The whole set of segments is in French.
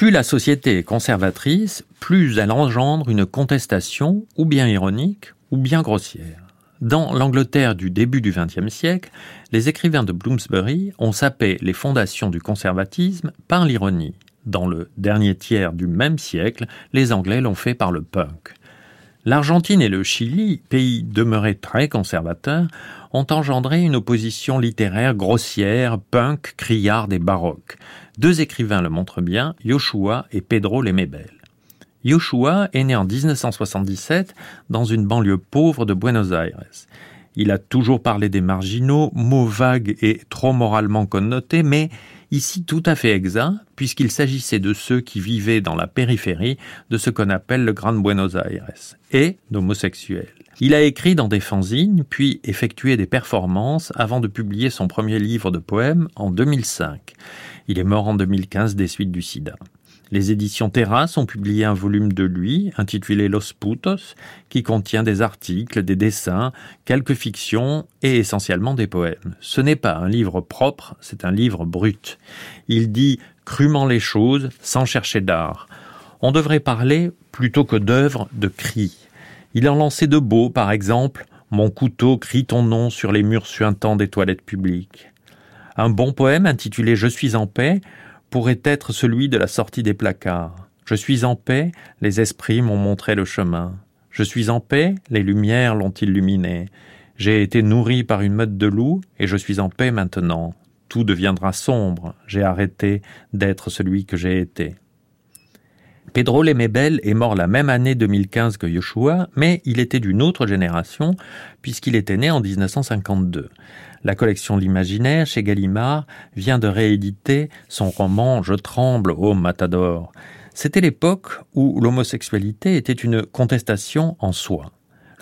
Plus la société est conservatrice, plus elle engendre une contestation ou bien ironique ou bien grossière. Dans l'Angleterre du début du XXe siècle, les écrivains de Bloomsbury ont sapé les fondations du conservatisme par l'ironie. Dans le dernier tiers du même siècle, les Anglais l'ont fait par le punk. L'Argentine et le Chili, pays demeurés très conservateurs, ont engendré une opposition littéraire grossière, punk, criarde et baroque. Deux écrivains le montrent bien, Yoshua et Pedro Lemebel. Yoshua est né en 1977 dans une banlieue pauvre de Buenos Aires. Il a toujours parlé des marginaux, mots vagues et trop moralement connotés, mais ici tout à fait exact, puisqu'il s'agissait de ceux qui vivaient dans la périphérie de ce qu'on appelle le Grand Buenos Aires, et d'homosexuels. Il a écrit dans des fanzines, puis effectué des performances avant de publier son premier livre de poèmes en 2005. Il est mort en 2015 des suites du sida. Les éditions Terrasse ont publié un volume de lui, intitulé Los Putos, qui contient des articles, des dessins, quelques fictions et essentiellement des poèmes. Ce n'est pas un livre propre, c'est un livre brut. Il dit crûment les choses sans chercher d'art. On devrait parler, plutôt que d'œuvres, de cris. Il en lançait de beaux, par exemple, Mon couteau crie ton nom sur les murs suintants des toilettes publiques. Un bon poème intitulé Je suis en paix pourrait être celui de la sortie des placards. Je suis en paix, les esprits m'ont montré le chemin. Je suis en paix, les lumières l'ont illuminé. J'ai été nourri par une meute de loups, et je suis en paix maintenant. Tout deviendra sombre, j'ai arrêté d'être celui que j'ai été. Pedro Lemebel est mort la même année 2015 que Yoshua, mais il était d'une autre génération, puisqu'il était né en 1952. La collection L'Imaginaire chez Gallimard vient de rééditer son roman Je tremble, ô matador. C'était l'époque où l'homosexualité était une contestation en soi.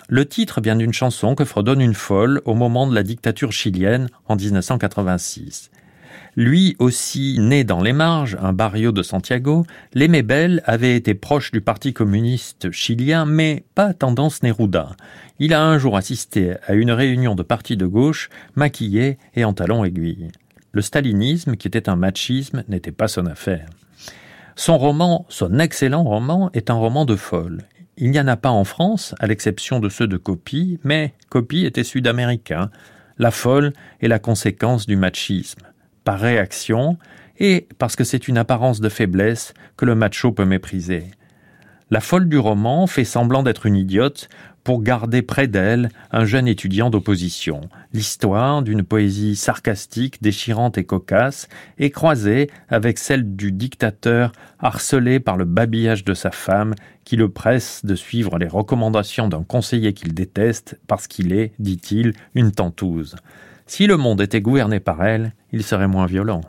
Le titre vient d'une chanson que fredonne une folle au moment de la dictature chilienne en 1986. Lui aussi né dans les marges, un barrio de Santiago, Lemebel avait été proche du Parti communiste chilien, mais pas tendance Neruda. Il a un jour assisté à une réunion de partis de gauche, maquillé et en talons aiguilles. Le stalinisme, qui était un machisme, n'était pas son affaire. Son roman, son excellent roman, est un roman de folle. Il n'y en a pas en France, à l'exception de ceux de Copie, mais Copie était sud-américain. La folle est la conséquence du machisme par réaction et parce que c'est une apparence de faiblesse que le macho peut mépriser. La folle du roman fait semblant d'être une idiote pour garder près d'elle un jeune étudiant d'opposition. L'histoire d'une poésie sarcastique, déchirante et cocasse est croisée avec celle du dictateur harcelé par le babillage de sa femme qui le presse de suivre les recommandations d'un conseiller qu'il déteste parce qu'il est, dit-il, une tentouse. Si le monde était gouverné par elle, il serait moins violent.